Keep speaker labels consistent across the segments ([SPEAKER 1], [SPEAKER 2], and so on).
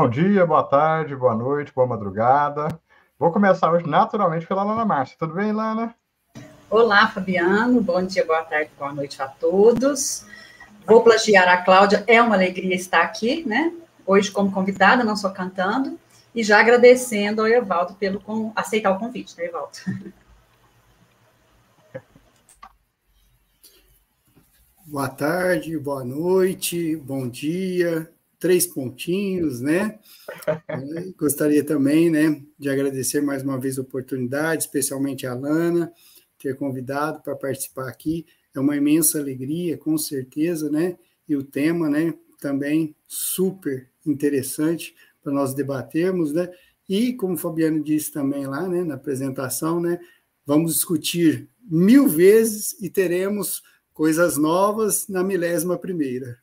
[SPEAKER 1] Bom dia, boa tarde, boa noite, boa madrugada. Vou começar hoje naturalmente pela Lana Márcia. Tudo bem, Lana?
[SPEAKER 2] Olá, Fabiano. Bom dia, boa tarde, boa noite a todos. Vou plagiar a Cláudia. É uma alegria estar aqui, né? Hoje como convidada, não só cantando. E já agradecendo ao Evaldo pelo aceitar o convite, né, Evaldo?
[SPEAKER 3] Boa tarde, boa noite, bom dia, três pontinhos, né? Gostaria também, né, de agradecer mais uma vez a oportunidade, especialmente a Lana, ter convidado para participar aqui. É uma imensa alegria, com certeza, né? E o tema, né, também super interessante para nós debatermos, né? E, como o Fabiano disse também lá, né, na apresentação, né, vamos discutir mil vezes e teremos coisas novas na milésima primeira.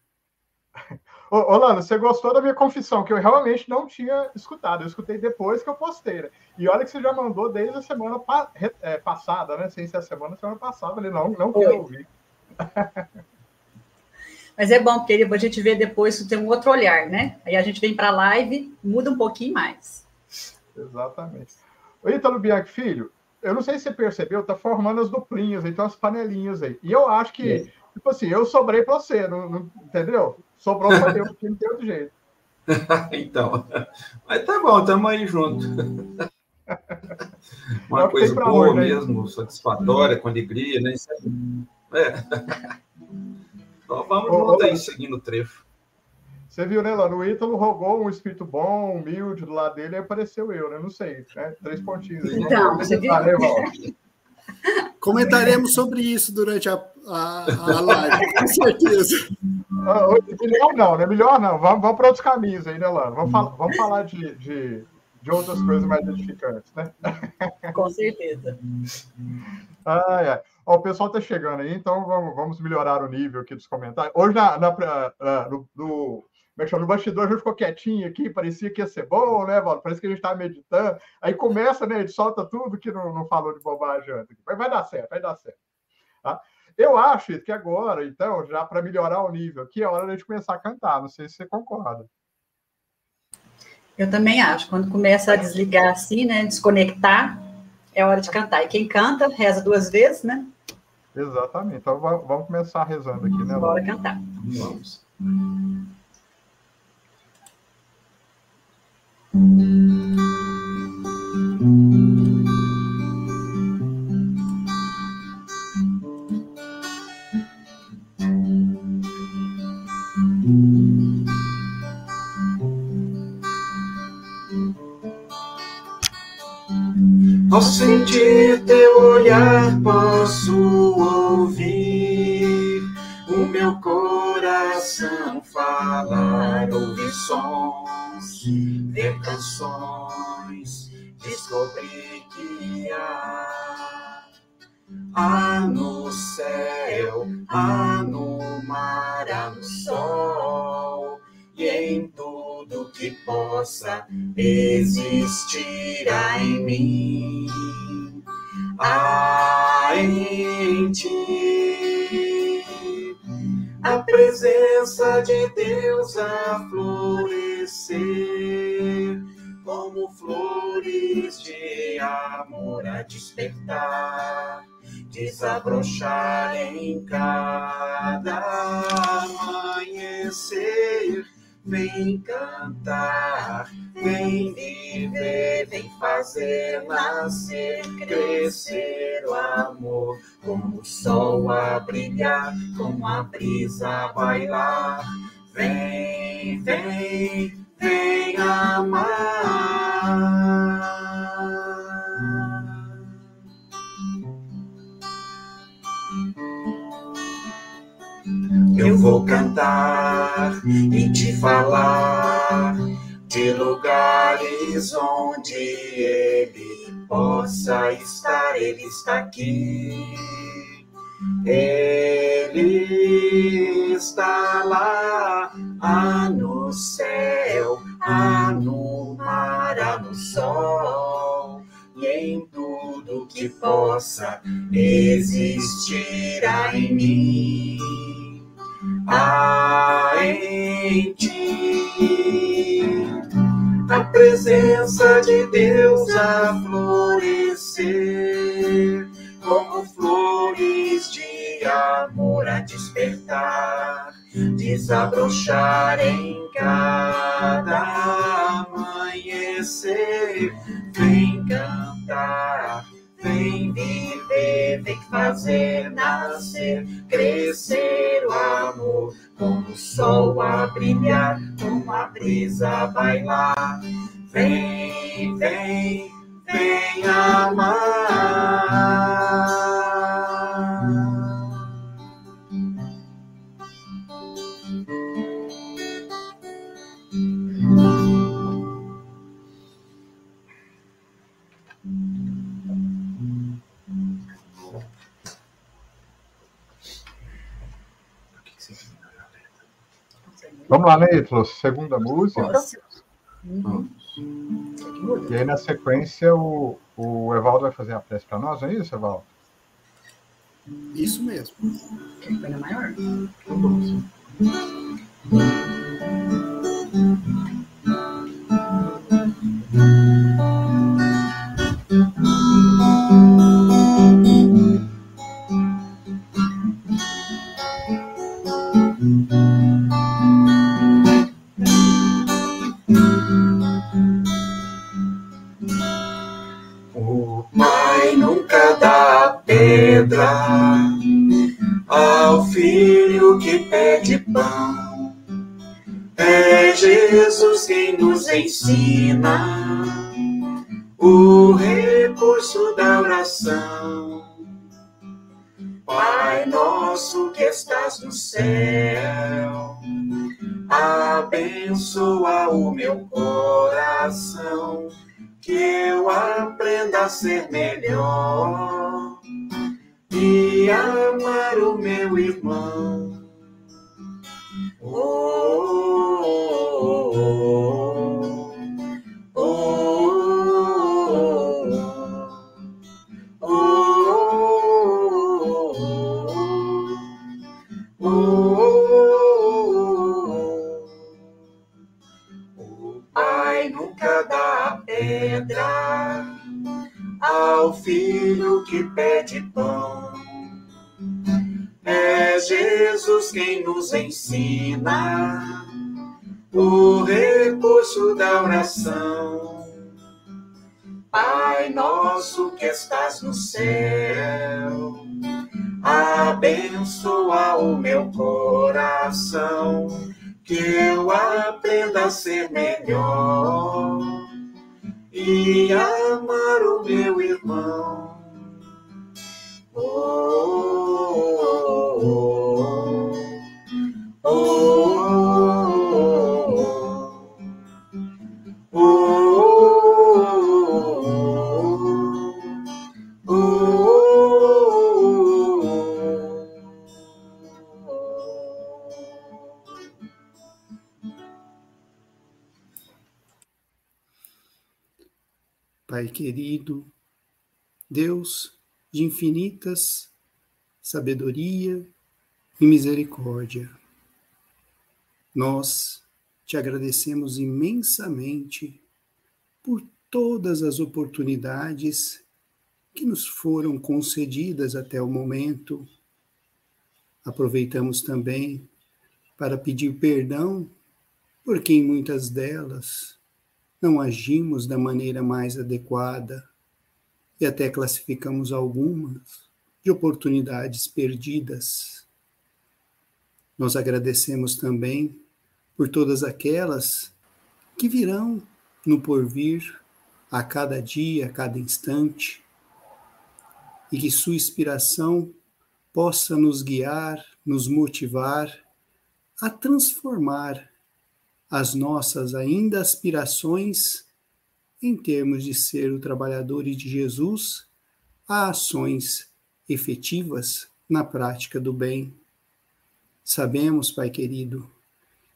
[SPEAKER 1] Ô, ô Lano, você gostou da minha confissão, que eu realmente não tinha escutado. Eu escutei depois que eu postei. Né? E olha que você já mandou desde a semana pa é, passada, né? Sem ser a semana, semana passada. Ele não, não quer ouvir.
[SPEAKER 2] Mas é bom, porque a gente vê depois, tem um outro olhar, né? Aí a gente vem para a live, muda um pouquinho mais.
[SPEAKER 1] Exatamente. O Ítalo Bianchi Filho, eu não sei se você percebeu, tá formando as duplinhas aí, tem umas panelinhas aí. E eu acho que, é. Tipo assim, eu sobrei para você, não, não, entendeu? Sobrou para eu, porque não tem outro jeito.
[SPEAKER 4] então, mas tá bom, estamos aí junto. Uma é coisa boa hoje, né? mesmo, satisfatória, com alegria, né? É. Então vamos ô, junto ô, aí, seguindo o trecho.
[SPEAKER 1] Você viu, né, lá no Ítalo rogou um espírito bom, humilde do lado dele, e apareceu eu, né? Não sei, né? Três pontinhos aí. Então, você viu?
[SPEAKER 3] Comentaremos sobre isso durante a, a, a live, com certeza.
[SPEAKER 1] Ah, melhor não, né? Melhor não. Vamos, vamos para outros caminhos aí, né, Lano? Vamos, fal vamos falar de, de, de, outras coisas mais edificantes, né?
[SPEAKER 2] Com certeza.
[SPEAKER 1] Ai, ai. Ó, o pessoal está chegando aí, então vamos, vamos, melhorar o nível aqui dos comentários. Hoje, na, na, na no, no chama? No bastidor a gente ficou quietinho aqui, parecia que ia ser bom, né, Valdo? Parece que a gente estava meditando. Aí começa, né? A gente solta tudo que não, não falou de bobagem antes. Mas vai dar certo, vai dar certo. Tá? Eu acho que agora, então, já para melhorar o nível aqui, é hora de começar a cantar. Não sei se você concorda.
[SPEAKER 2] Eu também acho. Quando começa a desligar assim, né? Desconectar, é hora de cantar. E quem canta, reza duas vezes, né?
[SPEAKER 1] Exatamente. Então vamos começar rezando aqui, né?
[SPEAKER 2] Bora cantar. Vamos.
[SPEAKER 5] Ao sentir teu olhar, posso ouvir o meu coração falar, ouvir sons, ver canções, descobrir que há, há no céu, há possa existir em mim. Há em ti a presença de Deus a florescer, como flores de amor a despertar desabrochar em cada amanhecer Vem cantar, vem viver, vem fazer nascer, crescer o amor, como o sol a brilhar, como a brisa a bailar. Vem, vem, vem amar. Eu vou cantar e te falar de lugares onde ele possa estar. Ele está aqui. Ele está lá, há no céu, há no mar, há no sol, e em tudo que possa existir em mim há em ti presença de Deus a florescer, como flores de amor a despertar, desabrochar em cada amanhecer. Vem cantar Vem viver, vem fazer nascer, crescer o amor, como o sol a brilhar, como a brisa a bailar. Vem, vem, vem amar.
[SPEAKER 1] Lá, Neitlos, segunda música. Uhum. E aí, na sequência, o, o Evaldo vai fazer a prece para nós, não é isso, Evaldo?
[SPEAKER 3] Isso mesmo.
[SPEAKER 2] Quer que maior?
[SPEAKER 5] ao eu aprenda a ser melhor e amar o meu irmão. Oh, que pede pão. É Jesus quem nos ensina o recurso da oração. Pai nosso que estás no céu, abençoa o meu coração, que eu aprenda a ser melhor e amar o meu irmão.
[SPEAKER 3] Pai querido, Deus de infinitas sabedoria e misericórdia, nós te agradecemos imensamente por todas as oportunidades que nos foram concedidas até o momento. Aproveitamos também para pedir perdão, porque em muitas delas não agimos da maneira mais adequada e até classificamos algumas de oportunidades perdidas. Nós agradecemos também por todas aquelas que virão no porvir a cada dia, a cada instante, e que sua inspiração possa nos guiar, nos motivar a transformar as nossas ainda aspirações em termos de ser o trabalhador de Jesus a ações efetivas na prática do bem. Sabemos, Pai querido,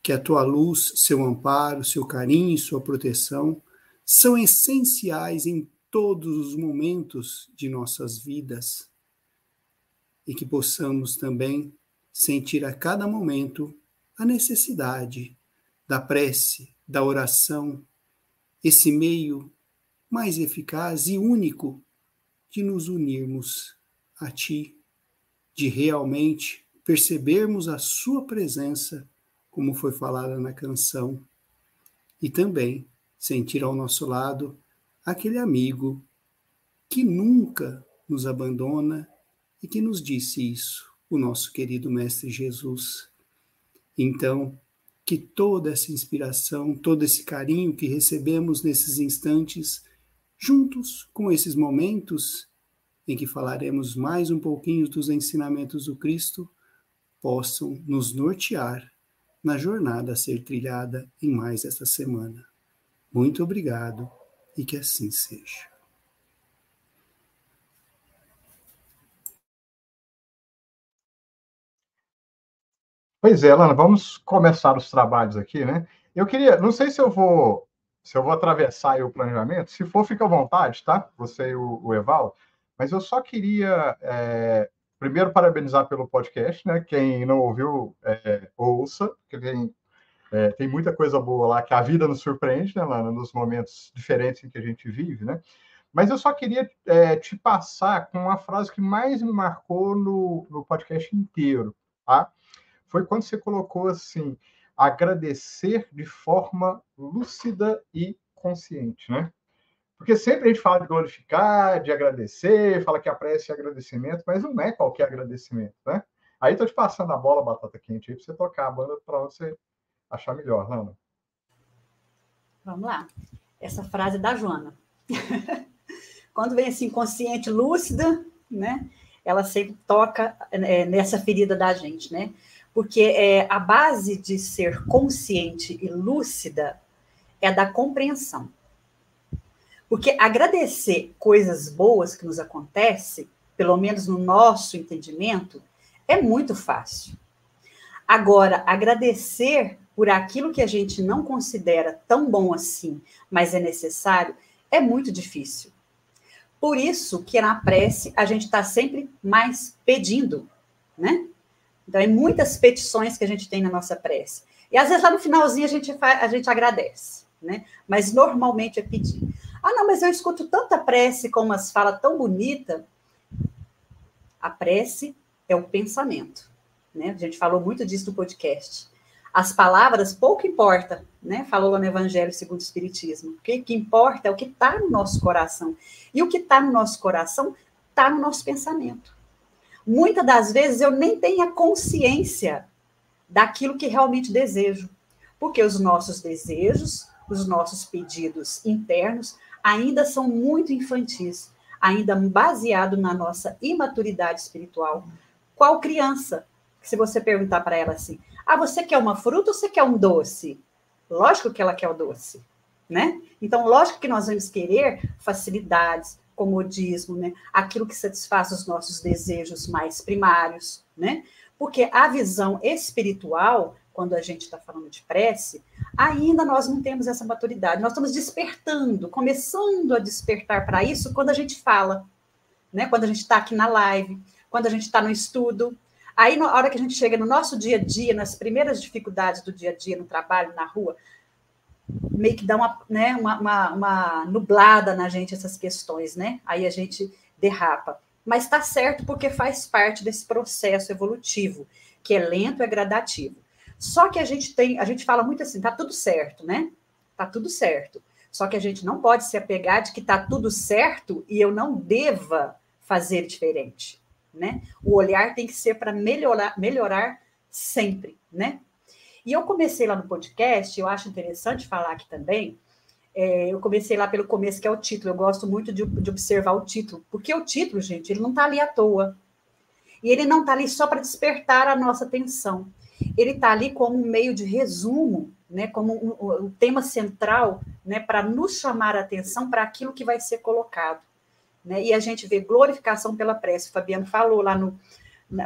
[SPEAKER 3] que a tua luz, seu amparo, seu carinho e sua proteção são essenciais em todos os momentos de nossas vidas e que possamos também sentir a cada momento a necessidade da prece, da oração esse meio mais eficaz e único de nos unirmos a Ti, de realmente percebermos a Sua presença, como foi falada na canção, e também sentir ao nosso lado aquele amigo que nunca nos abandona e que nos disse isso, o nosso querido Mestre Jesus. Então, que toda essa inspiração, todo esse carinho que recebemos nesses instantes, juntos com esses momentos em que falaremos mais um pouquinho dos ensinamentos do Cristo, possam nos nortear na jornada a ser trilhada em mais esta semana. Muito obrigado e que assim seja.
[SPEAKER 1] Pois é, Lana, vamos começar os trabalhos aqui, né? Eu queria, não sei se eu vou, se eu vou atravessar o planejamento, se for, fica à vontade, tá? Você e o, o Evaldo, mas eu só queria, é, primeiro, parabenizar pelo podcast, né? Quem não ouviu, é, ouça, tem, é, tem muita coisa boa lá, que a vida nos surpreende, né, Lana, nos momentos diferentes em que a gente vive, né? Mas eu só queria é, te passar com uma frase que mais me marcou no, no podcast inteiro, tá? Foi quando você colocou assim, agradecer de forma lúcida e consciente, né? Porque sempre a gente fala de glorificar, de agradecer, fala que a prece é agradecimento, mas não é qualquer agradecimento, né? Aí tô te passando a bola, batata quente, aí para você tocar a banda para você achar melhor, Lana.
[SPEAKER 2] Vamos lá. Essa frase é da Joana. Quando vem assim, consciente, lúcida, né? Ela sempre toca é, nessa ferida da gente, né? Porque é, a base de ser consciente e lúcida é da compreensão. Porque agradecer coisas boas que nos acontecem, pelo menos no nosso entendimento, é muito fácil. Agora, agradecer por aquilo que a gente não considera tão bom assim, mas é necessário, é muito difícil. Por isso que na prece a gente está sempre mais pedindo, né? Então, é muitas petições que a gente tem na nossa prece. E às vezes lá no finalzinho a gente, faz, a gente agradece, né? Mas normalmente é pedir. Ah, não, mas eu escuto tanta prece com umas falas tão bonita. A prece é o pensamento, né? A gente falou muito disso no podcast. As palavras pouco importa, né? Falou lá no Evangelho segundo o Espiritismo. O que, que importa é o que está no nosso coração. E o que está no nosso coração está no nosso pensamento muitas das vezes eu nem tenho a consciência daquilo que realmente desejo, porque os nossos desejos, os nossos pedidos internos ainda são muito infantis, ainda baseado na nossa imaturidade espiritual. Qual criança? Se você perguntar para ela assim: "Ah, você quer uma fruta ou você quer um doce?" Lógico que ela quer o doce, né? Então, lógico que nós vamos querer facilidades, comodismo, né? Aquilo que satisfaz os nossos desejos mais primários, né? Porque a visão espiritual, quando a gente está falando de prece, ainda nós não temos essa maturidade. Nós estamos despertando, começando a despertar para isso quando a gente fala, né? Quando a gente está aqui na live, quando a gente está no estudo. Aí, na hora que a gente chega no nosso dia a dia, nas primeiras dificuldades do dia a dia, no trabalho, na rua, meio que dá uma, né, uma, uma, uma, nublada na gente essas questões, né? Aí a gente derrapa. Mas está certo porque faz parte desse processo evolutivo, que é lento, é gradativo. Só que a gente tem, a gente fala muito assim, tá tudo certo, né? Tá tudo certo. Só que a gente não pode se apegar de que tá tudo certo e eu não deva fazer diferente, né? O olhar tem que ser para melhorar, melhorar sempre, né? E eu comecei lá no podcast, eu acho interessante falar aqui também. É, eu comecei lá pelo começo, que é o título. Eu gosto muito de, de observar o título, porque o título, gente, ele não está ali à toa. E ele não está ali só para despertar a nossa atenção. Ele está ali como um meio de resumo, né, como um, um tema central, né, para nos chamar a atenção para aquilo que vai ser colocado. Né? E a gente vê glorificação pela prece. O Fabiano falou lá no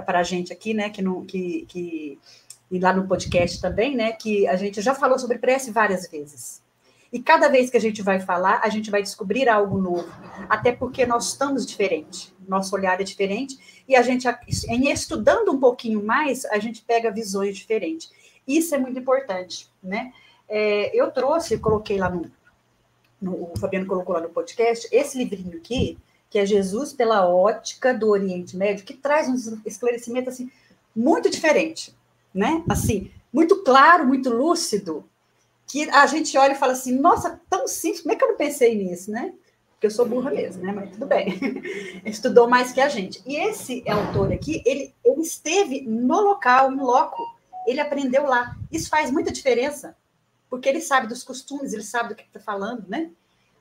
[SPEAKER 2] para a gente aqui, né, que, não, que, que e lá no podcast também, né, que a gente já falou sobre prece várias vezes. E cada vez que a gente vai falar, a gente vai descobrir algo novo, até porque nós estamos diferentes, nosso olhar é diferente, e a gente, em estudando um pouquinho mais, a gente pega visões diferentes. Isso é muito importante, né? É, eu trouxe, coloquei lá no, no, o Fabiano colocou lá no podcast, esse livrinho aqui, que é Jesus pela ótica do Oriente Médio, que traz um esclarecimento assim muito diferente, né? Assim, muito claro, muito lúcido, que a gente olha e fala assim, nossa, tão simples, como é que eu não pensei nisso, né? Porque eu sou burra mesmo, né? Mas tudo bem. Estudou mais que a gente. E esse autor aqui, ele, ele esteve no local, no loco. Ele aprendeu lá. Isso faz muita diferença, porque ele sabe dos costumes, ele sabe do que está falando, né?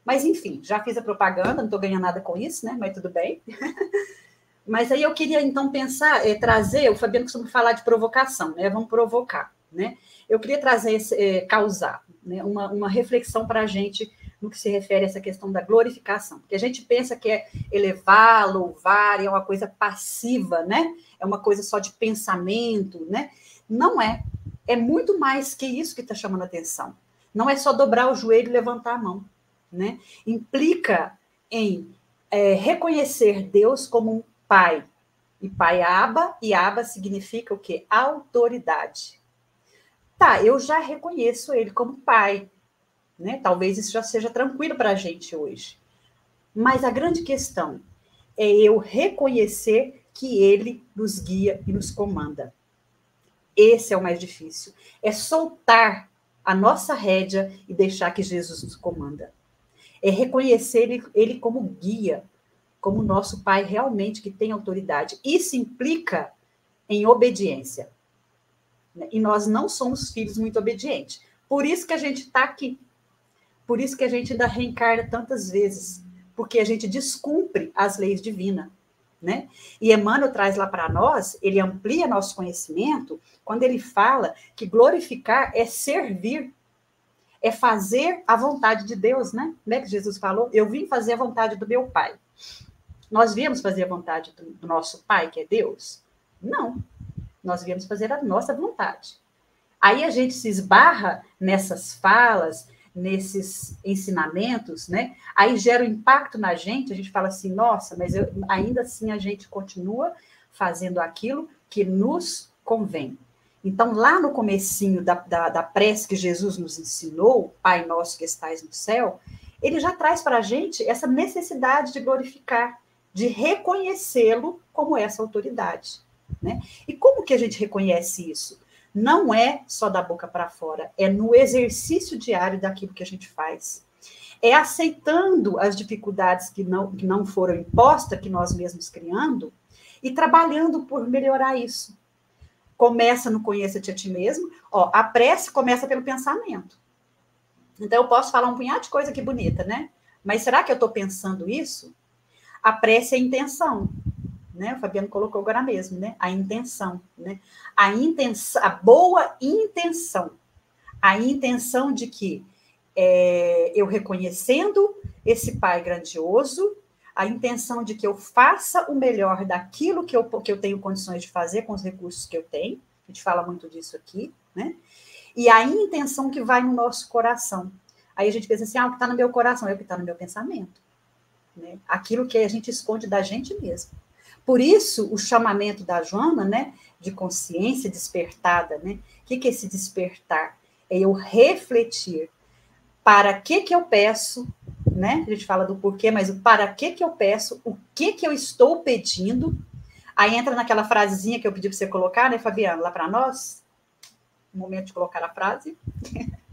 [SPEAKER 2] Mas, enfim, já fiz a propaganda, não estou ganhando nada com isso, né? Mas tudo bem. Mas aí eu queria, então, pensar, é, trazer, o Fabiano costuma falar de provocação, né? Vamos provocar, né? Eu queria trazer, esse, é, causar né? uma, uma reflexão para a gente no que se refere a essa questão da glorificação. Porque a gente pensa que é elevar, louvar, é uma coisa passiva, né? É uma coisa só de pensamento, né? Não é. É muito mais que isso que está chamando a atenção. Não é só dobrar o joelho e levantar a mão, né? Implica em é, reconhecer Deus como um pai. E pai aba, e aba significa o quê? Autoridade. Tá, eu já reconheço ele como pai, né? Talvez isso já seja tranquilo para a gente hoje. Mas a grande questão é eu reconhecer que ele nos guia e nos comanda. Esse é o mais difícil. É soltar a nossa rédea e deixar que Jesus nos comanda. É reconhecer ele, ele como guia, como nosso pai realmente que tem autoridade. Isso implica em obediência. E nós não somos filhos muito obedientes. Por isso que a gente está aqui. Por isso que a gente ainda reencarna tantas vezes, porque a gente descumpre as leis divinas. Né? E Emmanuel traz lá para nós, ele amplia nosso conhecimento quando ele fala que glorificar é servir, é fazer a vontade de Deus, né? Como é que Jesus falou? Eu vim fazer a vontade do meu Pai. Nós viemos fazer a vontade do, do nosso Pai, que é Deus? Não. Nós viemos fazer a nossa vontade. Aí a gente se esbarra nessas falas, nesses ensinamentos, né? Aí gera um impacto na gente, a gente fala assim, nossa, mas eu, ainda assim a gente continua fazendo aquilo que nos convém. Então, lá no comecinho da, da, da prece que Jesus nos ensinou, Pai Nosso que estais no céu, ele já traz para a gente essa necessidade de glorificar, de reconhecê-lo como essa autoridade. Né? E como que a gente reconhece isso? não é só da boca para fora, é no exercício diário daquilo que a gente faz. É aceitando as dificuldades que não, que não foram impostas, que nós mesmos criando, e trabalhando por melhorar isso. Começa no conheça-te a ti mesmo. Ó, a prece começa pelo pensamento. Então, eu posso falar um punhado de coisa que bonita, né? Mas será que eu estou pensando isso? A prece é intenção né? O Fabiano colocou agora mesmo, né? A intenção, né? A intenção, a boa intenção, a intenção de que é, eu reconhecendo esse Pai grandioso, a intenção de que eu faça o melhor daquilo que eu, que eu tenho condições de fazer com os recursos que eu tenho, a gente fala muito disso aqui, né? E a intenção que vai no nosso coração. Aí a gente pensa assim, ah, o que está no meu coração é o que está no meu pensamento. Né? Aquilo que a gente esconde da gente mesmo. Por isso, o chamamento da Joana, né, de consciência despertada, né? O que, que é esse despertar? É eu refletir para que que eu peço, né? A gente fala do porquê, mas o para que que eu peço, o que que eu estou pedindo. Aí entra naquela frasezinha que eu pedi para você colocar, né, Fabiana, lá para nós. Momento de colocar a frase.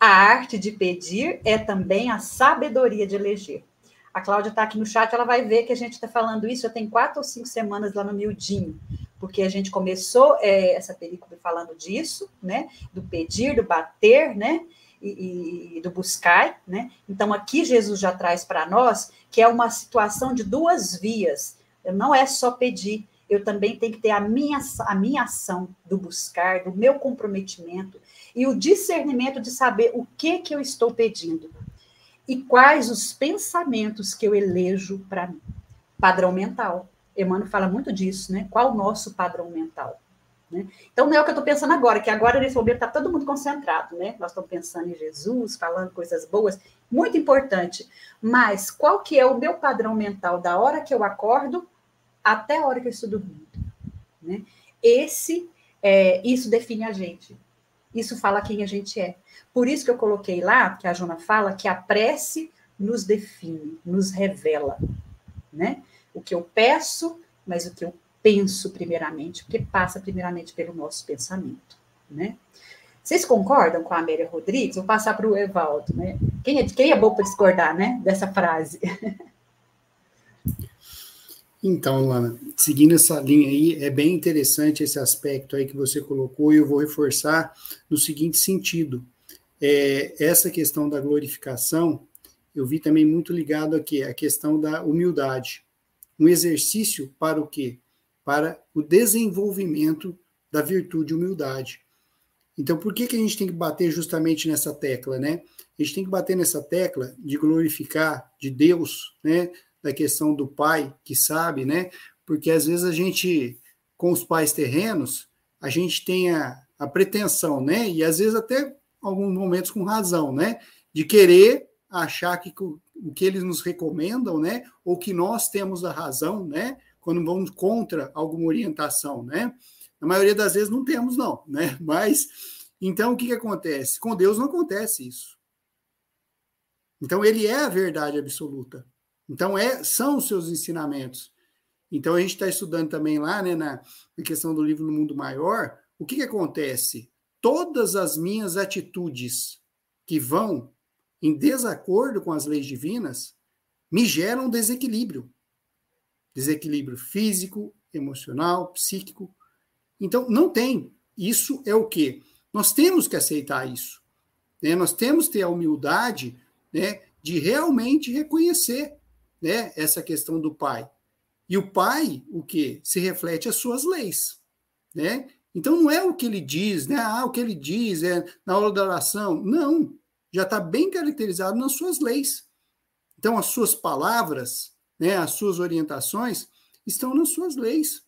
[SPEAKER 2] a arte de pedir é também a sabedoria de eleger. A Cláudia está aqui no chat, ela vai ver que a gente está falando isso já tem quatro ou cinco semanas lá no Mildinho, porque a gente começou é, essa película falando disso, né? Do pedir, do bater, né? E, e, do buscar, né? Então aqui Jesus já traz para nós que é uma situação de duas vias. Não é só pedir, eu também tenho que ter a minha, a minha ação do buscar, do meu comprometimento e o discernimento de saber o que que eu estou pedindo e quais os pensamentos que eu elejo para mim. Padrão mental. Emmanuel fala muito disso, né? Qual o nosso padrão mental? Né? Então, não é o que eu estou pensando agora, que agora, nesse momento, está todo mundo concentrado, né? Nós estamos pensando em Jesus, falando coisas boas, muito importante. Mas qual que é o meu padrão mental da hora que eu acordo até a hora que eu estou dormindo? Né? Esse, é, isso define a gente. Isso fala quem a gente é. Por isso que eu coloquei lá, que a Jona fala, que a prece nos define, nos revela, né? O que eu peço, mas o que eu penso primeiramente, porque passa primeiramente pelo nosso pensamento, né? Vocês concordam com a Amélia Rodrigues? Vou passar para o Evaldo, né? Quem é, quem é bom para discordar, né, dessa frase?
[SPEAKER 3] Então, Lana, seguindo essa linha aí, é bem interessante esse aspecto aí que você colocou, e eu vou reforçar no seguinte sentido. É, essa questão da glorificação, eu vi também muito ligado aqui, a questão da humildade. Um exercício para o quê? Para o desenvolvimento da virtude humildade. Então, por que, que a gente tem que bater justamente nessa tecla, né? A gente tem que bater nessa tecla de glorificar de Deus, né? Da questão do pai que sabe, né? Porque às vezes a gente, com os pais terrenos, a gente tem a, a pretensão, né? E às vezes até alguns momentos com razão, né? De querer achar que o que eles nos recomendam, né? Ou que nós temos a razão, né? Quando vamos contra alguma orientação, né? Na maioria das vezes não temos, não, né? Mas, então, o que, que acontece? Com Deus não acontece isso. Então, ele é a verdade absoluta. Então, é, são os seus ensinamentos. Então, a gente está estudando também lá, né, na, na, questão do livro No Mundo Maior, o que, que acontece? Todas as minhas atitudes que vão em desacordo com as leis divinas me geram desequilíbrio. Desequilíbrio físico, emocional, psíquico. Então, não tem. Isso é o quê? Nós temos que aceitar isso. Né? Nós temos que ter a humildade né, de realmente reconhecer né, essa questão do pai. E o pai, o que? Se reflete as suas leis, né? Então não é o que ele diz, né? Ah, o que ele diz é na hora da oração. Não, já está bem caracterizado nas suas leis. Então as suas palavras, né, as suas orientações estão nas suas leis,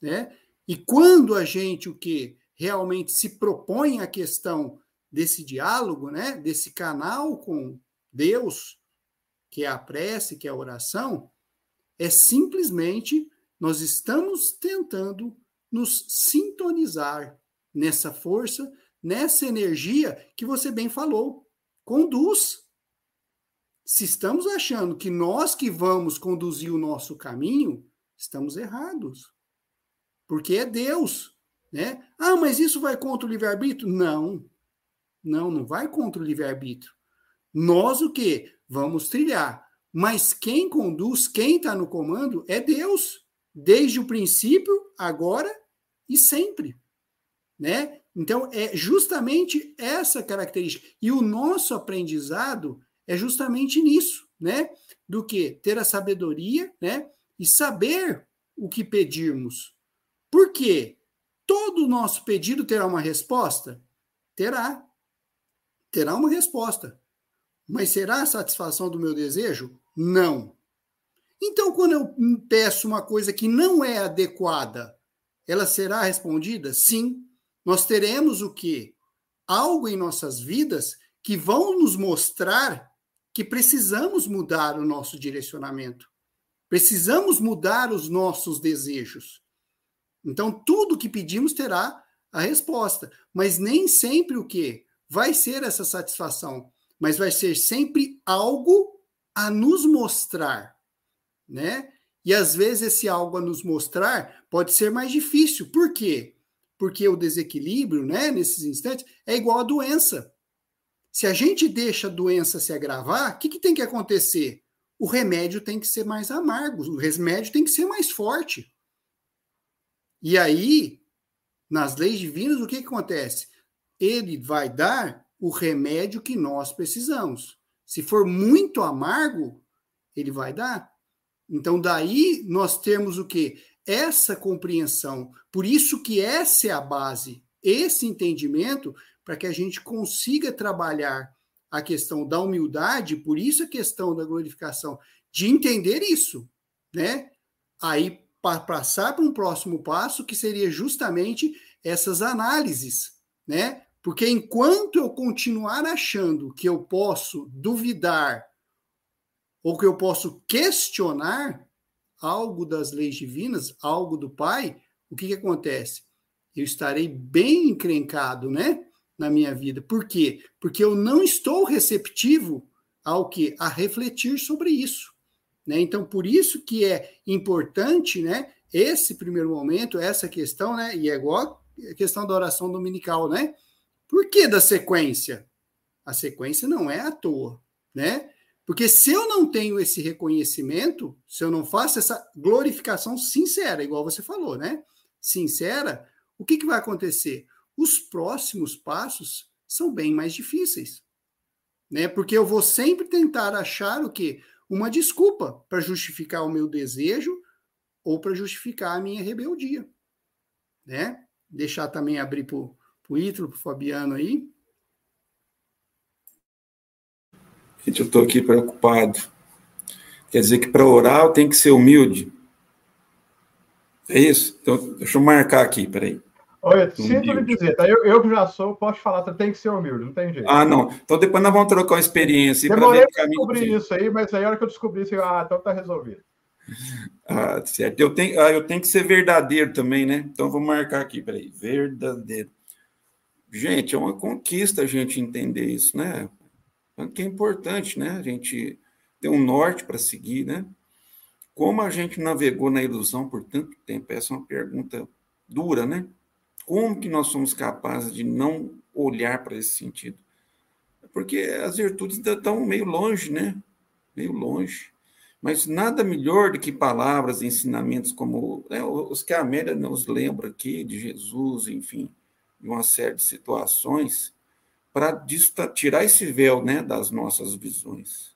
[SPEAKER 3] né? E quando a gente o que realmente se propõe a questão desse diálogo, né, desse canal com Deus, que é a prece, que é a oração, é simplesmente nós estamos tentando nos sintonizar nessa força, nessa energia que você bem falou. Conduz. Se estamos achando que nós que vamos conduzir o nosso caminho, estamos errados. Porque é Deus, né? Ah, mas isso vai contra o livre-arbítrio? Não. Não, não vai contra o livre-arbítrio. Nós o quê? Vamos trilhar. Mas quem conduz, quem está no comando é Deus, desde o princípio, agora e sempre. Né? Então, é justamente essa característica. E o nosso aprendizado é justamente nisso, né? Do que ter a sabedoria, né? E saber o que pedirmos. Por quê? Todo o nosso pedido terá uma resposta? Terá. Terá uma resposta. Mas será a satisfação do meu desejo? Não. Então, quando eu peço uma coisa que não é adequada, ela será respondida? Sim. Nós teremos o quê? Algo em nossas vidas que vão nos mostrar que precisamos mudar o nosso direcionamento. Precisamos mudar os nossos desejos. Então, tudo que pedimos terá a resposta, mas nem sempre o que vai ser essa satisfação mas vai ser sempre algo a nos mostrar, né? E às vezes esse algo a nos mostrar pode ser mais difícil. Por quê? Porque o desequilíbrio, né, nesses instantes, é igual à doença. Se a gente deixa a doença se agravar, o que, que tem que acontecer? O remédio tem que ser mais amargo, o remédio tem que ser mais forte. E aí, nas leis divinas, o que, que acontece? Ele vai dar o remédio que nós precisamos. Se for muito amargo, ele vai dar. Então, daí nós temos o que? Essa compreensão. Por isso que essa é a base, esse entendimento, para que a gente consiga trabalhar a questão da humildade, por isso a questão da glorificação, de entender isso, né? Aí para passar para um próximo passo, que seria justamente essas análises, né? Porque enquanto eu continuar achando que eu posso duvidar ou que eu posso questionar algo das leis divinas, algo do Pai, o que, que acontece? Eu estarei bem encrencado, né? na minha vida. Por quê? Porque eu não estou receptivo ao que a refletir sobre isso. Né? Então, por isso que é importante, né, esse primeiro momento, essa questão, né, e é igual a questão da oração dominical, né? Por que da sequência? A sequência não é à toa, né? Porque se eu não tenho esse reconhecimento, se eu não faço essa glorificação sincera, igual você falou, né? Sincera, o que, que vai acontecer? Os próximos passos são bem mais difíceis, né? Porque eu vou sempre tentar achar o quê? Uma desculpa para justificar o meu desejo ou para justificar a minha rebeldia, né? Deixar também abrir para o Ítalo, para o Fabiano aí.
[SPEAKER 5] Gente, eu estou aqui preocupado. Quer dizer que para orar eu tenho que ser humilde? É isso? Então, deixa eu marcar aqui, peraí.
[SPEAKER 1] Olha, sinto lhe dizer, tá? eu, eu que já sou, posso falar, você tem que ser humilde, não tem jeito.
[SPEAKER 5] Ah, não. Então depois nós vamos trocar uma experiência.
[SPEAKER 1] Demorei para descobrir isso aí, mas aí a hora que eu descobri isso, ah, então tá resolvido.
[SPEAKER 5] Ah, certo. Eu tenho, ah, eu tenho que ser verdadeiro também, né? Então vou marcar aqui, peraí. Verdadeiro. Gente, é uma conquista a gente entender isso, né? Que é importante, né? A gente ter um norte para seguir, né? Como a gente navegou na ilusão por tanto tempo? Essa é uma pergunta dura, né? Como que nós somos capazes de não olhar para esse sentido? Porque as virtudes ainda estão meio longe, né? Meio longe. Mas nada melhor do que palavras, ensinamentos como né, os que a Amélia nos lembra aqui, de Jesus, enfim, de uma série de situações, para tirar esse véu né, das nossas visões.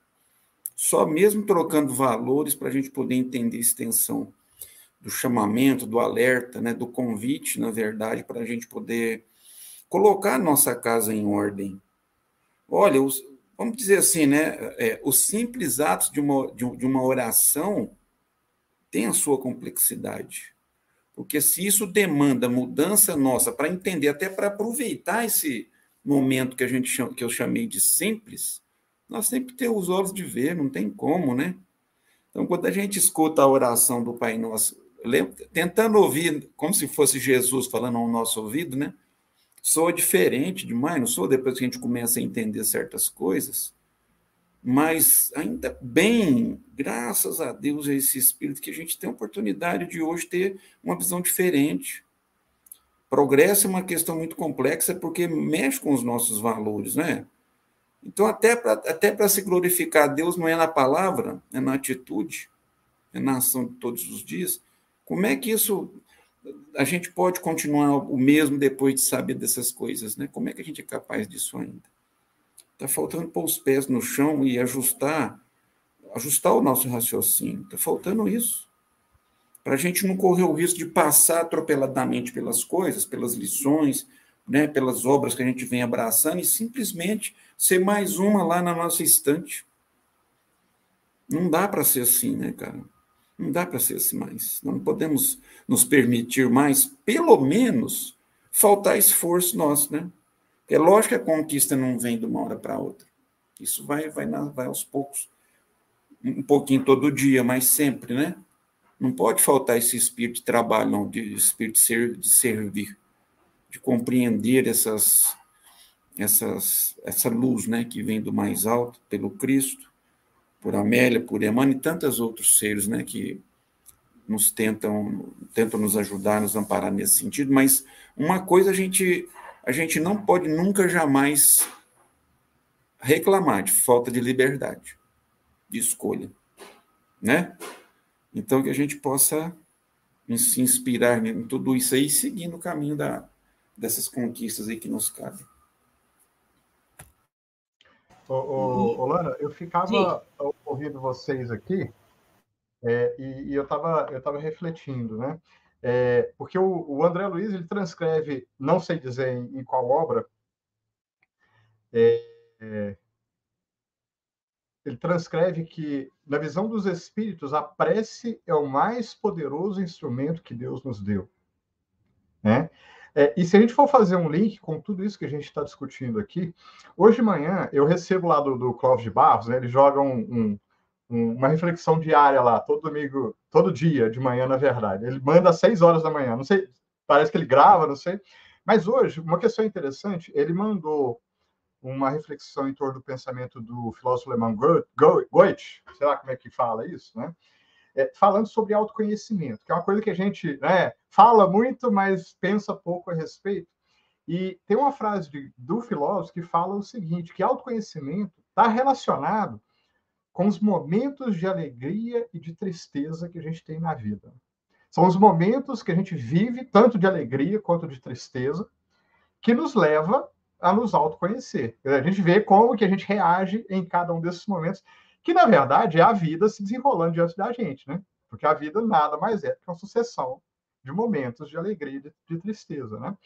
[SPEAKER 5] Só mesmo trocando valores para a gente poder entender a extensão do chamamento, do alerta, né, do convite, na verdade, para a gente poder colocar a nossa casa em ordem. Olha, os, vamos dizer assim, né, é, os simples atos de uma, de uma oração têm a sua complexidade. Porque se isso demanda mudança nossa para entender, até para aproveitar esse momento que a gente chama, que eu chamei de simples, nós sempre temos os olhos de ver, não tem como, né? Então, quando a gente escuta a oração do Pai Nosso, tentando ouvir como se fosse Jesus falando ao nosso ouvido, né? Soa diferente demais, não sou depois que a gente começa a entender certas coisas, mas ainda bem, graças a Deus, a esse Espírito, que a gente tem a oportunidade de hoje ter uma visão diferente. Progresso é uma questão muito complexa porque mexe com os nossos valores, né? Então, até para até se glorificar a Deus não é na palavra, é na atitude, é na ação de todos os dias. Como é que isso a gente pode continuar o mesmo depois de saber dessas coisas, né? Como é que a gente é capaz disso ainda? Está faltando pôr os pés no chão e ajustar, ajustar o nosso raciocínio. Está faltando isso. Para a gente não correr o risco de passar atropeladamente pelas coisas, pelas lições, né, pelas obras que a gente vem abraçando e simplesmente ser mais uma lá na nossa estante. Não dá para ser assim, né, cara? Não dá para ser assim mais. Não podemos nos permitir mais, pelo menos, faltar esforço nosso, né? É lógico que a conquista não vem de uma hora para outra. Isso vai, vai, vai aos poucos. Um pouquinho todo dia, mas sempre, né? Não pode faltar esse espírito de trabalho, de espírito de, ser, de servir, de compreender essas, essas, essa luz né, que vem do mais alto, pelo Cristo, por Amélia, por Emmanuel e tantos outros seres, né, que nos tentam, tentam nos ajudar, nos amparar nesse sentido, mas uma coisa a gente, a gente não pode nunca jamais reclamar de falta de liberdade, de escolha, né? Então que a gente possa se inspirar em tudo isso aí, seguindo o caminho da, dessas conquistas aí que nos cabem.
[SPEAKER 1] Ô, ô, ô Lana, eu ficava Sim. ouvindo vocês aqui é, e, e, eu estava eu tava refletindo, né? É, porque o, o, André Luiz ele transcreve, não sei dizer em, em qual obra, é, é, ele transcreve que, na visão dos espíritos, a prece é o mais poderoso instrumento que Deus nos deu. Né? É, e se a gente for fazer um link com tudo isso que a gente está discutindo aqui, hoje de manhã eu recebo lá do, do Clóvis de Barros, né, ele joga um, um, uma reflexão diária lá, todo domingo, todo dia de manhã, na verdade. Ele manda às seis horas da manhã, não sei, parece que ele grava, não sei. Mas hoje, uma questão interessante, ele mandou uma reflexão em torno do pensamento do filósofo alemão Goethe, sei lá como é que fala isso, né? É, falando sobre autoconhecimento, que é uma coisa que a gente né, fala muito, mas pensa pouco a respeito. E tem uma frase de, do filósofo que fala o seguinte, que autoconhecimento está relacionado com os momentos de alegria e de tristeza que a gente tem na vida. São os momentos que a gente vive, tanto de alegria quanto de tristeza, que nos leva a nos autoconhecer. A gente vê como que a gente reage em cada um desses momentos, que na verdade é a vida se desenrolando diante da gente, né? Porque a vida nada mais é que uma sucessão de momentos de alegria e de, de tristeza, né?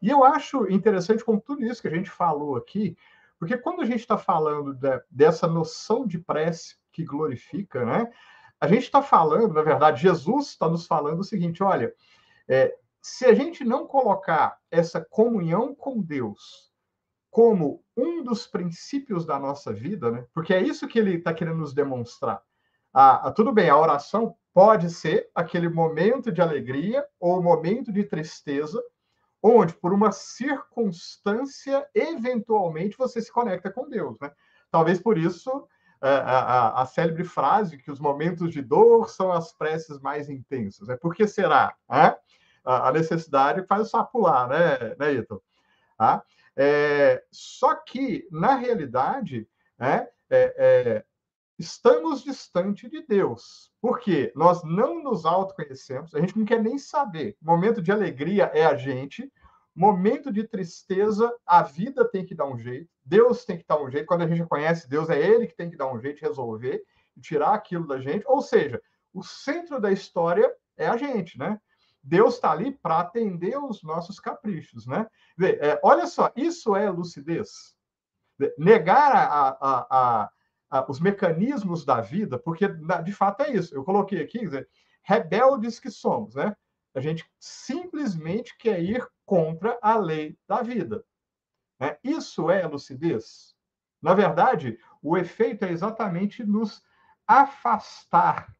[SPEAKER 1] E eu acho interessante com tudo isso que a gente falou aqui, porque quando a gente está falando de, dessa noção de prece que glorifica, né? A gente está falando, na verdade, Jesus está nos falando o seguinte: olha, é, se a gente não colocar essa comunhão com Deus como um dos princípios da nossa vida, né? Porque é isso que ele está querendo nos demonstrar. Ah, tudo bem, a oração pode ser aquele momento de alegria ou momento de tristeza, onde, por uma circunstância, eventualmente você se conecta com Deus, né? Talvez por isso a, a, a célebre frase que os momentos de dor são as preces mais intensas. É por que será? A necessidade faz o sapo pular, né, né Ito? Ah? É, só que, na realidade, né, é, é, estamos distante de Deus. Porque nós não nos autoconhecemos, a gente não quer nem saber. Momento de alegria é a gente, momento de tristeza, a vida tem que dar um jeito, Deus tem que dar um jeito. Quando a gente conhece Deus, é Ele que tem que dar um jeito resolver tirar aquilo da gente. Ou seja, o centro da história é a gente, né? Deus está ali para atender os nossos caprichos, né? É, olha só, isso é lucidez. Negar a, a, a, os mecanismos da vida, porque de fato é isso. Eu coloquei aqui, dizer, rebeldes que somos, né? A gente simplesmente quer ir contra a lei da vida. Né? Isso é lucidez. Na verdade, o efeito é exatamente nos afastar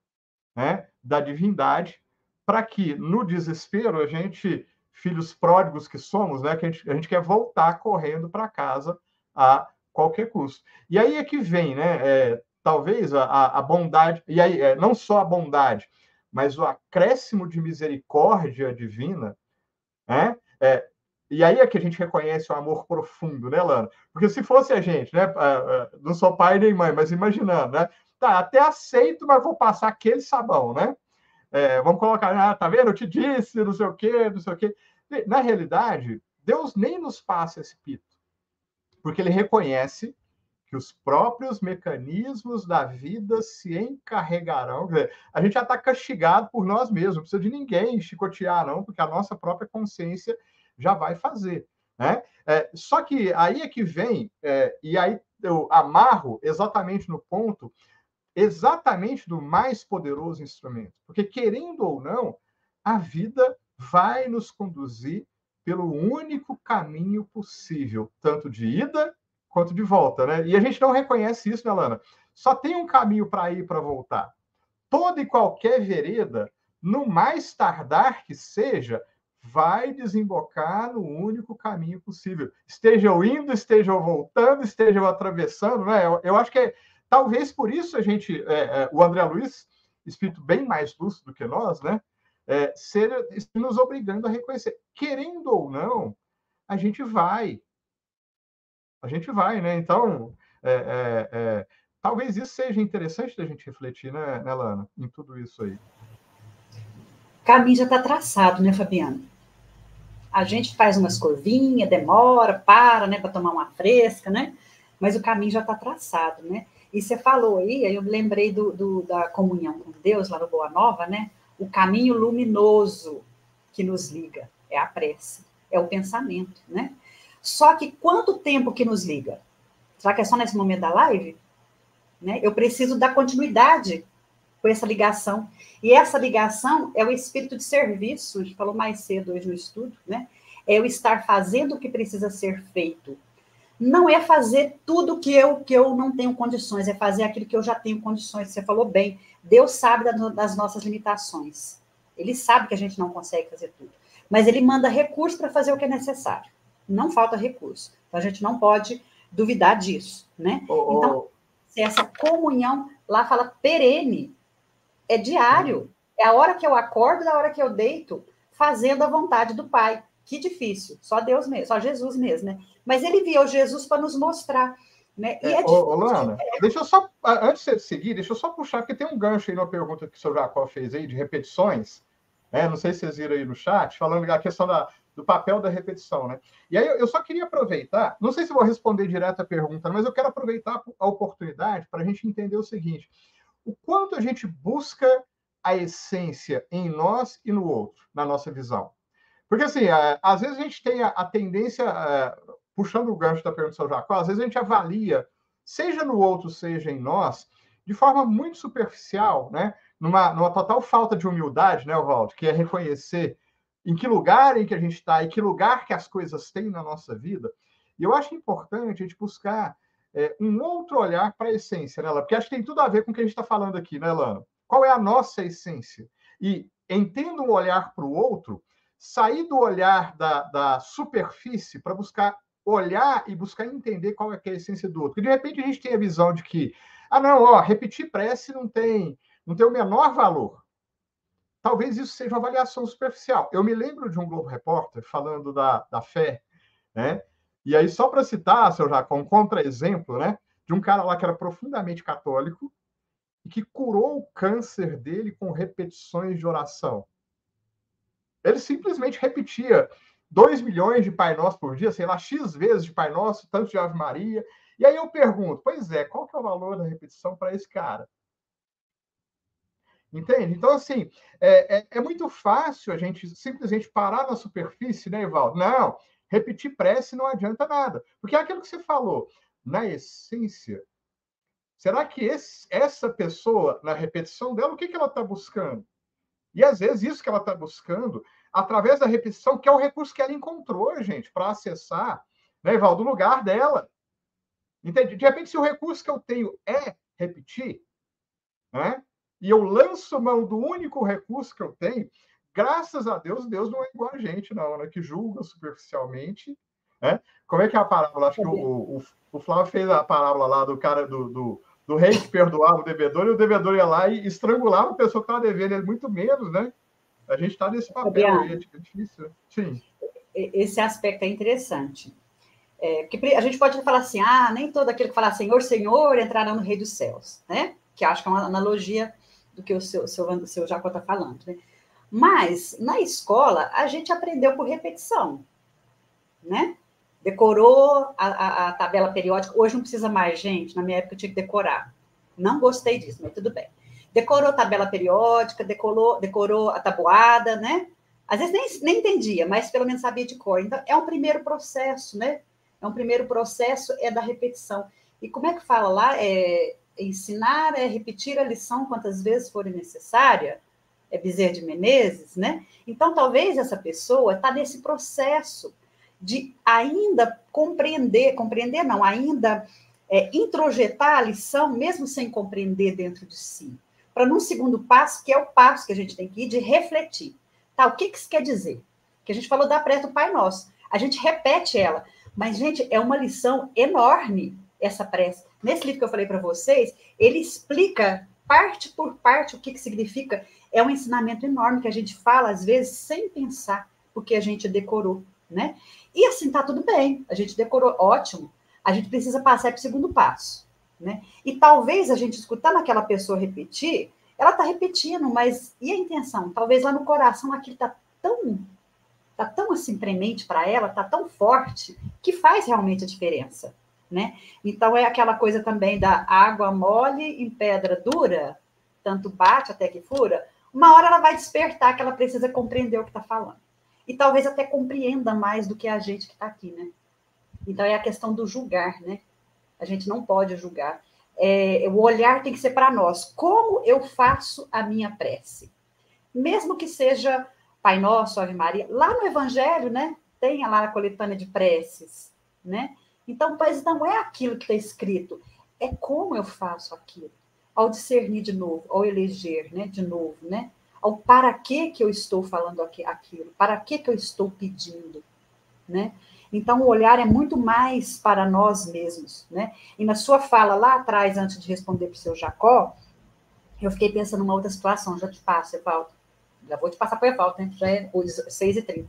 [SPEAKER 1] né, da divindade para que, no desespero, a gente, filhos pródigos que somos, né, que a gente, a gente quer voltar correndo para casa a qualquer custo. E aí é que vem, né, é, talvez a, a, bondade, e aí é, não só a bondade, mas o acréscimo de misericórdia divina, né, é, e aí é que a gente reconhece o amor profundo, né, Lana? Porque se fosse a gente, né? Não sou pai nem mãe, mas imaginando, né? Tá, até aceito, mas vou passar aquele sabão, né? É, vamos colocar, ah, tá vendo? Eu te disse, não sei o quê, não sei o quê. Na realidade, Deus nem nos passa esse pito, porque ele reconhece que os próprios mecanismos da vida se encarregarão. A gente já está castigado por nós mesmos, não precisa de ninguém chicotear, não, porque a nossa própria consciência já vai fazer. Né? É, só que aí é que vem, é, e aí eu amarro exatamente no ponto exatamente do mais poderoso instrumento. Porque, querendo ou não, a vida vai nos conduzir pelo único caminho possível, tanto de ida quanto de volta, né? E a gente não reconhece isso, né, Lana? Só tem um caminho para ir para voltar. Toda e qualquer vereda, no mais tardar que seja, vai desembocar no único caminho possível. Estejam indo, estejam voltando, estejam atravessando, né? Eu, eu acho que é, Talvez por isso a gente, é, é, o André Luiz, espírito bem mais lúcido do que nós, né? É, ser, nos obrigando a reconhecer. Querendo ou não, a gente vai. A gente vai, né? Então, é, é, é talvez isso seja interessante da gente refletir, né, né Lana, em tudo isso aí.
[SPEAKER 2] Caminho já está traçado, né, Fabiano? A gente faz umas curvinhas, demora, para, né, para tomar uma fresca, né? Mas o caminho já está traçado, né? E você falou aí, aí eu lembrei do, do, da comunhão com Deus, lá no Boa Nova, né? O caminho luminoso que nos liga é a prece, é o pensamento, né? Só que quanto tempo que nos liga? Será que é só nesse momento da live? Né? Eu preciso dar continuidade com essa ligação. E essa ligação é o espírito de serviço, a gente falou mais cedo hoje no estudo, né? É o estar fazendo o que precisa ser feito não é fazer tudo que eu que eu não tenho condições, é fazer aquilo que eu já tenho condições. Você falou bem. Deus sabe das nossas limitações. Ele sabe que a gente não consegue fazer tudo. mas ele manda recurso para fazer o que é necessário. Não falta recurso. Então a gente não pode duvidar disso, né? Oh, então, se essa comunhão lá fala perene, é diário. É a hora que eu acordo, da hora que eu deito, fazendo a vontade do Pai. Que difícil. Só Deus mesmo, só Jesus mesmo, né? Mas ele enviou Jesus para nos mostrar. Né?
[SPEAKER 1] E é, é ô, Lana, é... deixa eu só, antes de seguir, deixa eu só puxar, porque tem um gancho aí na pergunta que o senhor Jacó fez aí, de repetições. Né? Não sei se vocês viram aí no chat, falando da questão da, do papel da repetição, né? E aí eu só queria aproveitar, não sei se vou responder direto a pergunta, mas eu quero aproveitar a oportunidade para a gente entender o seguinte: o quanto a gente busca a essência em nós e no outro, na nossa visão. Porque, assim, é, às vezes a gente tem a, tendência, é, puxando o gancho da pergunta do seu Jacó, às vezes a gente avalia, seja no outro, seja em nós, de forma muito superficial, né? Numa, numa total falta de humildade, né, Waldo? Que é reconhecer em que lugar em que a gente está e que lugar que as coisas têm na nossa vida. E eu acho importante a gente buscar é, um outro olhar para a essência, né, Lana? Porque acho que tem tudo a ver com o que a gente está falando aqui, né, Lana? Qual é a nossa essência? E entendo um olhar para o outro, sair do olhar da, da superfície para buscar olhar e buscar entender qual é, é a essência do outro. De repente a gente tem a visão de que, ah, não, ó, repetir prece não tem, não tem o menor valor. Talvez isso seja uma avaliação superficial. Eu me lembro de um Globo Repórter falando da, da fé, né? E aí, só para citar, seu Jacó, um contra-exemplo, né? De um cara lá que era profundamente católico e que curou o câncer dele com repetições de oração. Ele simplesmente repetia 2 milhões de Pai Nosso por dia, sei lá, X vezes de Pai Nosso, tanto de Ave Maria. E aí eu pergunto, pois é, qual que é o valor da repetição para esse cara? Entende? Então, assim, é, é, é, muito fácil a gente simplesmente parar na superfície, né, Evaldo? Não, repetir prece não adianta nada. Porque é aquilo que você falou, na essência, será que esse, essa pessoa, na repetição dela, o que, que ela está buscando? E às vezes isso que ela está buscando, através da repetição, que é o recurso que ela encontrou, gente, para acessar, né, Evaldo, o lugar dela. Entende? De repente, se o recurso que eu tenho é repetir, né? e eu lanço mão do único recurso que eu tenho, graças a Deus, Deus não é igual a gente, não, né? Que julga superficialmente. Né? Como é que é a parábola? Acho que o, o, o Flávio fez a parábola lá do cara do, do, do rei que perdoava o devedor, e o devedor ia lá e estrangulava a pessoa que estava devendo ele muito menos, né? A gente está nesse papel aí, é difícil. Sim.
[SPEAKER 2] Esse aspecto é interessante. É, porque a gente pode falar assim, ah, nem todo aquele que fala Senhor, Senhor entrará no Rei dos Céus, né? Que acho que é uma analogia do que o seu, seu, seu Jacó está falando. Né? Mas, na escola, a gente aprendeu por repetição, né? Decorou a, a, a, tabela periódica. Hoje não precisa mais, gente. Na minha época eu tinha que decorar. Não gostei disso, mas tudo bem. Decorou tabela periódica, decorou, decorou a tabuada, né? Às vezes nem, nem entendia, mas pelo menos sabia de cor. Então, é um primeiro processo, né? É um primeiro processo, é da repetição. E como é que fala lá? É, ensinar é repetir a lição quantas vezes for necessária, é Bezerra de Menezes, né? Então, talvez essa pessoa está nesse processo de ainda compreender, compreender não, ainda é, introjetar a lição, mesmo sem compreender dentro de si. Para num segundo passo, que é o passo que a gente tem que ir, de refletir. Tá, o que, que isso quer dizer? Que a gente falou da prece do Pai Nosso. A gente repete ela, mas, gente, é uma lição enorme essa prece. Nesse livro que eu falei para vocês, ele explica parte por parte o que, que significa. É um ensinamento enorme que a gente fala, às vezes, sem pensar, porque a gente decorou, né? E assim, tá tudo bem, a gente decorou, ótimo. A gente precisa passar para o segundo passo, né? E talvez a gente escutando aquela pessoa repetir, ela tá repetindo, mas e a intenção? Talvez lá no coração aquilo tá tão tá tão assim premente para ela, tá tão forte que faz realmente a diferença né? Então é aquela coisa também da água mole em pedra dura, tanto bate até que fura. Uma hora ela vai despertar que ela precisa compreender o que está falando. E talvez até compreenda mais do que a gente que está aqui, né? Então é a questão do julgar, né? A gente não pode julgar. É, o olhar tem que ser para nós. Como eu faço a minha prece? Mesmo que seja Pai Nosso, Ave Maria, lá no Evangelho, né? Tem lá a coletânea de preces, né? Então, mas não é aquilo que está escrito, é como eu faço aquilo. Ao discernir de novo, ao eleger, né, de novo, né? ao para que que eu estou falando aquilo, para que que eu estou pedindo, né? Então, o olhar é muito mais para nós mesmos, né? E na sua fala lá atrás, antes de responder para o seu Jacó, eu fiquei pensando numa outra situação, já te passo, Evaldo. Já vou te passar para o Evaldo, né? Já é 6h30.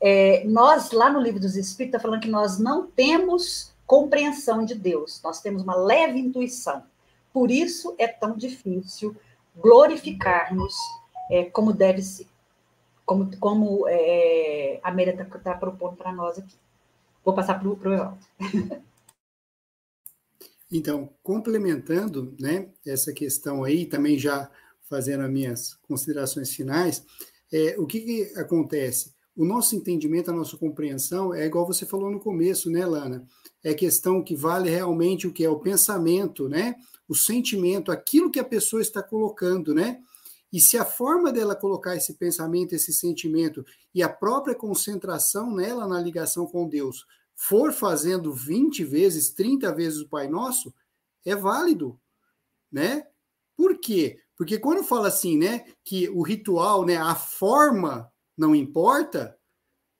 [SPEAKER 2] É, nós, lá no Livro dos Espíritos, está falando que nós não temos compreensão de Deus, nós temos uma leve intuição. Por isso é tão difícil glorificarmos é, como deve ser, como, como é, a Meira está tá propondo para nós aqui. Vou passar para o Evaldo.
[SPEAKER 3] Então, complementando né, essa questão aí, também já fazendo as minhas considerações finais, é, o que, que acontece? O nosso entendimento, a nossa compreensão é igual você falou no começo, né, Lana? É questão que vale realmente o que é o pensamento, né? O sentimento, aquilo que a pessoa está colocando, né? E se a forma dela colocar esse pensamento, esse sentimento e a própria concentração nela na ligação com Deus for fazendo 20 vezes, 30 vezes o Pai Nosso, é válido, né? Por quê? Porque quando fala assim, né, que o ritual, né, a forma não importa,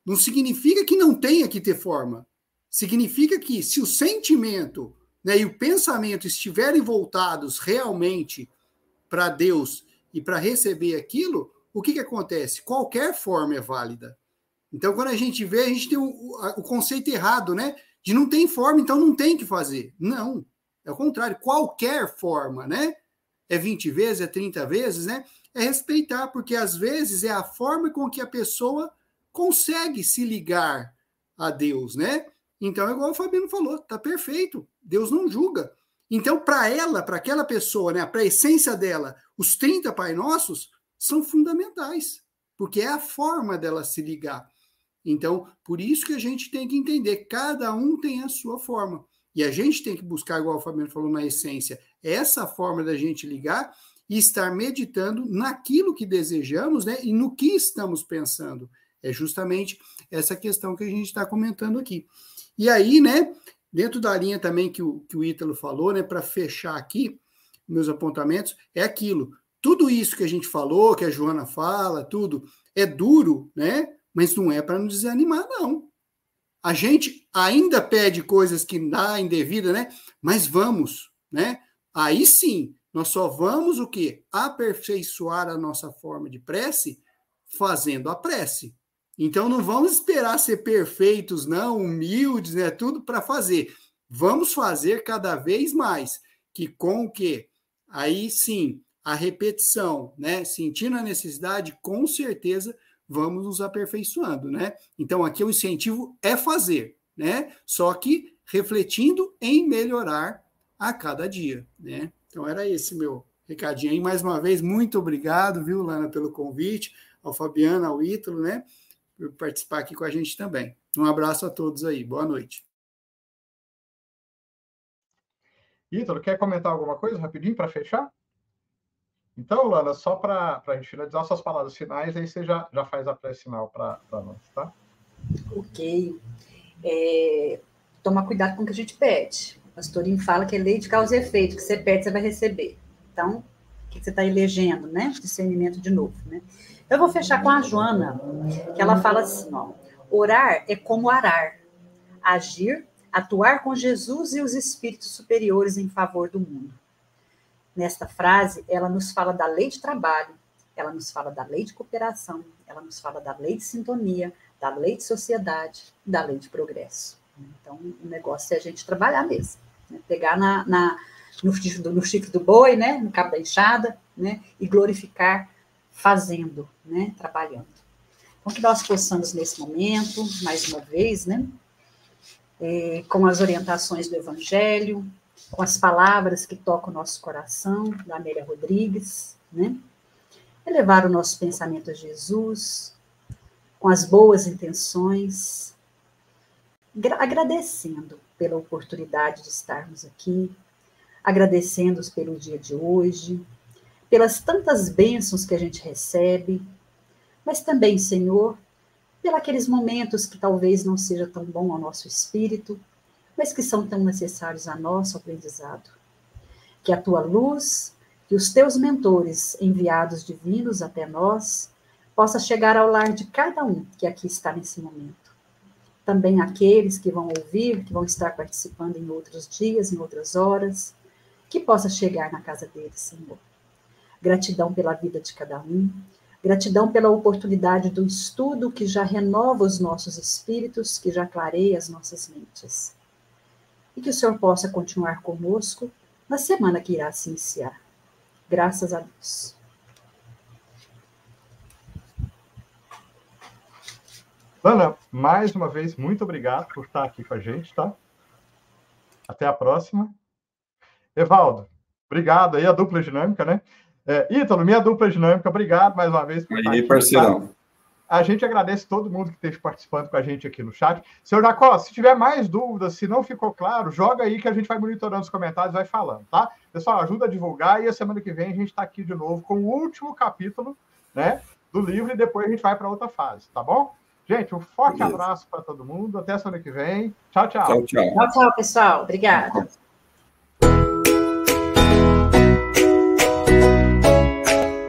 [SPEAKER 3] não significa que não tenha que ter forma. Significa que se o sentimento né, e o pensamento estiverem voltados realmente para Deus e para receber aquilo, o que, que acontece? Qualquer forma é válida. Então, quando a gente vê, a gente tem o, o conceito errado, né? De não tem forma, então não tem que fazer. Não. É o contrário. Qualquer forma, né? É 20 vezes, é 30 vezes, né? É respeitar, porque às vezes é a forma com que a pessoa consegue se ligar a Deus, né? Então, é igual o Fabiano falou, tá perfeito. Deus não julga. Então, para ela, para aquela pessoa, né, para a essência dela, os 30 Pai Nossos são fundamentais, porque é a forma dela se ligar. Então, por isso que a gente tem que entender, cada um tem a sua forma. E a gente tem que buscar, igual o Fabiano falou na essência, essa forma da gente ligar e estar meditando naquilo que desejamos né, e no que estamos pensando. É justamente essa questão que a gente está comentando aqui. E aí, né, dentro da linha também que o, que o Ítalo falou, né, para fechar aqui meus apontamentos, é aquilo. Tudo isso que a gente falou, que a Joana fala, tudo, é duro, né? mas não é para nos desanimar, não. A gente ainda pede coisas que dá indevida, né? Mas vamos, né? Aí sim, nós só vamos o quê? Aperfeiçoar a nossa forma de prece fazendo a prece. Então não vamos esperar ser perfeitos, não, humildes, né? Tudo para fazer. Vamos fazer cada vez mais, que com o quê? Aí sim, a repetição, né? Sentindo a necessidade, com certeza vamos nos aperfeiçoando, né? Então aqui o incentivo é fazer, né? Só que refletindo em melhorar a cada dia, né? Então era esse meu recadinho aí. Mais uma vez, muito obrigado, viu, Lana, pelo convite, ao Fabiano, ao Ítalo, né? Por participar aqui com a gente também. Um abraço a todos aí. Boa noite.
[SPEAKER 1] Ítalo, quer comentar alguma coisa rapidinho para fechar? Então, Lana, só para a gente finalizar suas palavras finais, aí você já, já faz a pré-sinal para nós, tá?
[SPEAKER 2] Ok. É, toma cuidado com o que a gente pede. O pastorinho fala que é lei de causa e efeito, que você pede, você vai receber. Então, o que você está elegendo, né? Discernimento de novo, né? Eu vou fechar com a Joana, que ela fala assim, ó, orar é como arar, agir, atuar com Jesus e os espíritos superiores em favor do mundo nesta frase, ela nos fala da lei de trabalho, ela nos fala da lei de cooperação, ela nos fala da lei de sintonia, da lei de sociedade, da lei de progresso. Então, o negócio é a gente trabalhar mesmo, né? pegar na, na no, no chifre do boi, né? no cabo da enxada, né? e glorificar fazendo, né? trabalhando. Então, que nós possamos, nesse momento, mais uma vez, né? É, com as orientações do Evangelho, com as palavras que tocam o nosso coração, da Amélia Rodrigues, né? Elevar o nosso pensamento a Jesus, com as boas intenções, agradecendo pela oportunidade de estarmos aqui, agradecendo pelo dia de hoje, pelas tantas bênçãos que a gente recebe, mas também, Senhor, pelos momentos que talvez não seja tão bom ao nosso espírito, mas que são tão necessários a nosso aprendizado. Que a tua luz, que os teus mentores, enviados divinos até nós, possa chegar ao lar de cada um que aqui está nesse momento. Também aqueles que vão ouvir, que vão estar participando em outros dias, em outras horas, que possa chegar na casa deles, Senhor. Gratidão pela vida de cada um, gratidão pela oportunidade do estudo que já renova os nossos espíritos, que já clareia as nossas mentes. E que o Senhor possa continuar conosco na semana que irá se iniciar. Graças a Deus.
[SPEAKER 1] Ana, mais uma vez, muito obrigado por estar aqui com a gente, tá? Até a próxima. Evaldo, obrigado aí, a dupla dinâmica, né? É, Ítalo, minha dupla dinâmica, obrigado mais uma vez
[SPEAKER 4] por aí, estar aqui. parceirão. Tá?
[SPEAKER 1] A gente agradece todo mundo que esteja participando com a gente aqui no chat. Senhor Jacó, se tiver mais dúvidas, se não ficou claro, joga aí que a gente vai monitorando os comentários e vai falando, tá? Pessoal, ajuda a divulgar e a semana que vem a gente está aqui de novo com o último capítulo, né, do livro e depois a gente vai para outra fase, tá bom? Gente, um forte Beleza. abraço para todo mundo. Até semana que vem. Tchau, tchau.
[SPEAKER 2] Tchau, tchau. Tchau, tchau, pessoal. Obrigada.